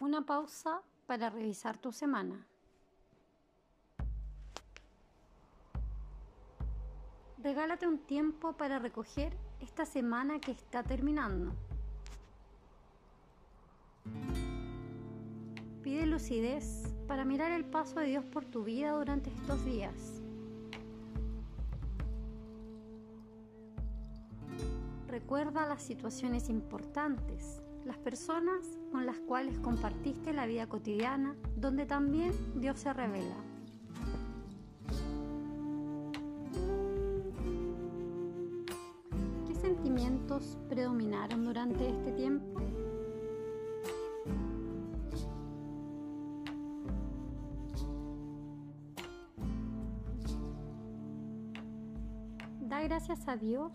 Una pausa para revisar tu semana. Regálate un tiempo para recoger esta semana que está terminando. Pide lucidez para mirar el paso de Dios por tu vida durante estos días. Recuerda las situaciones importantes, las personas con las cuales compartiste la vida cotidiana, donde también Dios se revela. ¿Qué sentimientos predominaron durante este tiempo? Da gracias a Dios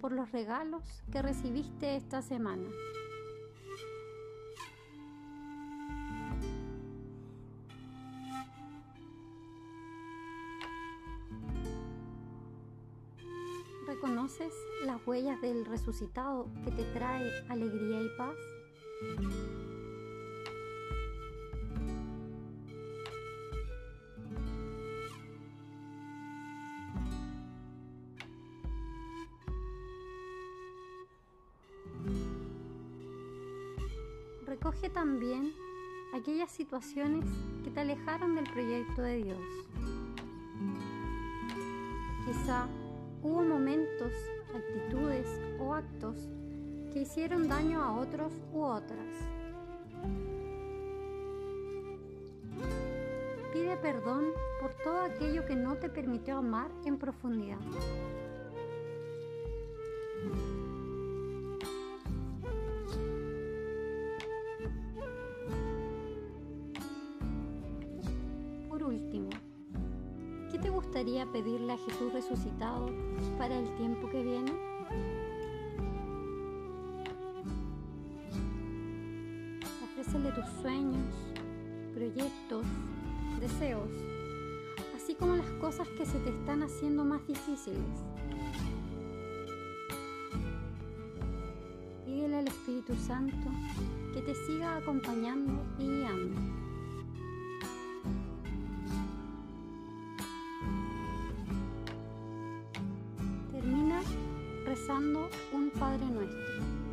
por los regalos que recibiste esta semana. ¿Reconoces las huellas del resucitado que te trae alegría y paz? Recoge también aquellas situaciones que te alejaron del proyecto de Dios. Quizá hubo momentos, actitudes o actos que hicieron daño a otros u otras. Pide perdón por todo aquello que no te permitió amar en profundidad. Por último, ¿qué te gustaría pedirle a Jesús resucitado para el tiempo que viene? Ofrécele tus sueños, proyectos, deseos, así como las cosas que se te están haciendo más difíciles. Pídele al Espíritu Santo que te siga acompañando y guiando. Rezando un Padre Nuestro.